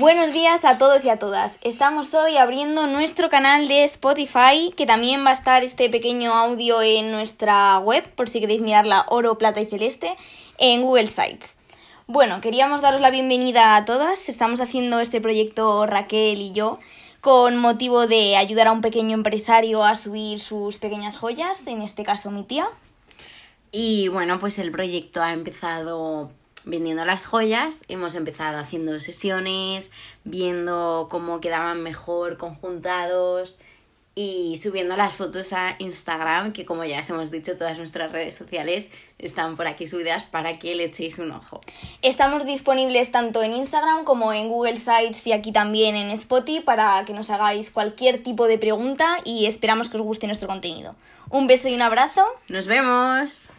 Buenos días a todos y a todas. Estamos hoy abriendo nuestro canal de Spotify, que también va a estar este pequeño audio en nuestra web, por si queréis mirarla oro, plata y celeste, en Google Sites. Bueno, queríamos daros la bienvenida a todas. Estamos haciendo este proyecto Raquel y yo con motivo de ayudar a un pequeño empresario a subir sus pequeñas joyas, en este caso mi tía. Y bueno, pues el proyecto ha empezado vendiendo las joyas, hemos empezado haciendo sesiones, viendo cómo quedaban mejor conjuntados y subiendo las fotos a Instagram, que como ya os hemos dicho, todas nuestras redes sociales están por aquí subidas para que le echéis un ojo. Estamos disponibles tanto en Instagram como en Google Sites y aquí también en Spotify para que nos hagáis cualquier tipo de pregunta y esperamos que os guste nuestro contenido. Un beso y un abrazo. Nos vemos.